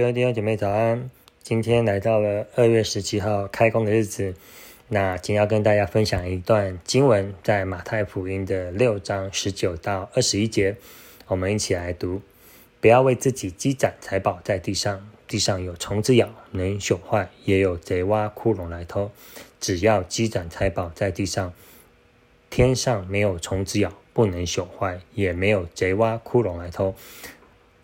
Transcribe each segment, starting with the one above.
各位弟兄姐妹早安！今天来到了二月十七号开工的日子，那今天要跟大家分享一段经文，在马太福音的六章十九到二十一节，我们一起来读：不要为自己积攒财宝在地上，地上有虫子咬，能朽坏；也有贼挖窟窿来偷。只要积攒财宝在地上，天上没有虫子咬，不能朽坏，也没有贼挖窟窿来偷。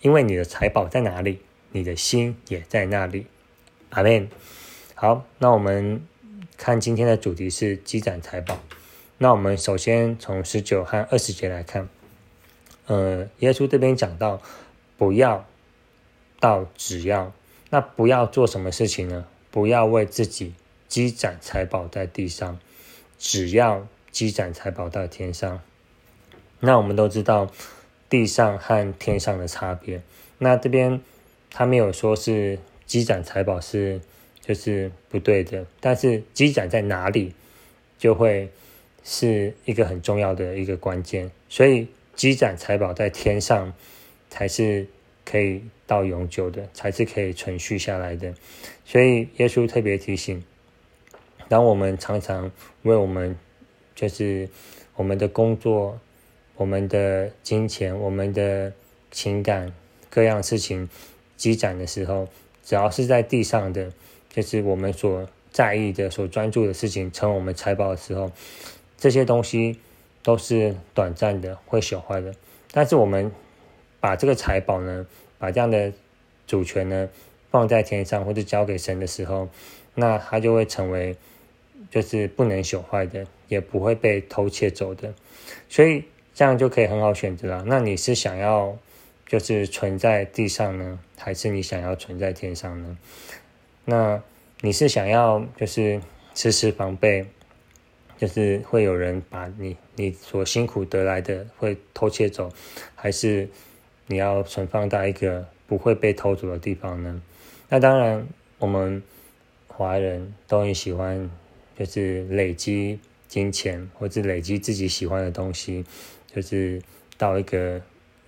因为你的财宝在哪里，你的心也在那里。阿门。好，那我们看今天的主题是积攒财宝。那我们首先从十九和二十节来看。呃，耶稣这边讲到，不要到只要，那不要做什么事情呢？不要为自己积攒财宝在地上，只要积攒财宝在天上。那我们都知道。地上和天上的差别，那这边他没有说是积攒财宝是就是不对的，但是积攒在哪里就会是一个很重要的一个关键，所以积攒财宝在天上才是可以到永久的，才是可以存续下来的。所以耶稣特别提醒，当我们常常为我们就是我们的工作。我们的金钱、我们的情感、各样事情积攒的时候，只要是在地上的，就是我们所在意的、所专注的事情，成为我们财宝的时候，这些东西都是短暂的，会朽坏的。但是我们把这个财宝呢，把这样的主权呢放在天上，或者交给神的时候，那它就会成为就是不能朽坏的，也不会被偷窃走的。所以。这样就可以很好选择了。那你是想要就是存在地上呢，还是你想要存在天上呢？那你是想要就是时时防备，就是会有人把你你所辛苦得来的会偷窃走，还是你要存放在一个不会被偷走的地方呢？那当然，我们华人都很喜欢就是累积金钱，或者累积自己喜欢的东西。就是到一个，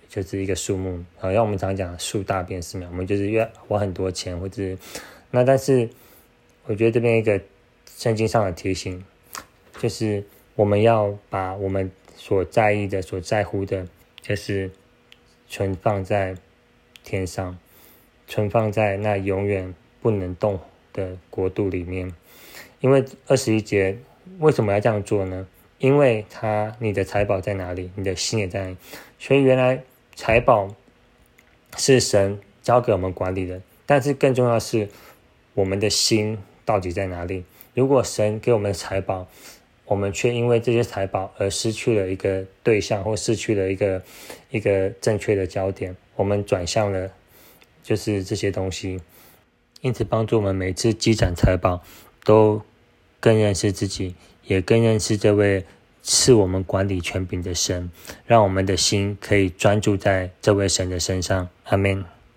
就是一个数目，好像我们常讲数大变四秒，我们就是越花很多钱，或者那但是我觉得这边一个圣经上的提醒，就是我们要把我们所在意的、所在乎的，就是存放在天上，存放在那永远不能动的国度里面。因为二十一节为什么要这样做呢？因为他，你的财宝在哪里，你的心也在。所以原来财宝是神交给我们管理的，但是更重要是我们的心到底在哪里？如果神给我们财宝，我们却因为这些财宝而失去了一个对象，或失去了一个一个正确的焦点，我们转向了就是这些东西，因此帮助我们每次积攒财宝都更认识自己。也更认识这位是我们管理权柄的神，让我们的心可以专注在这位神的身上。阿门。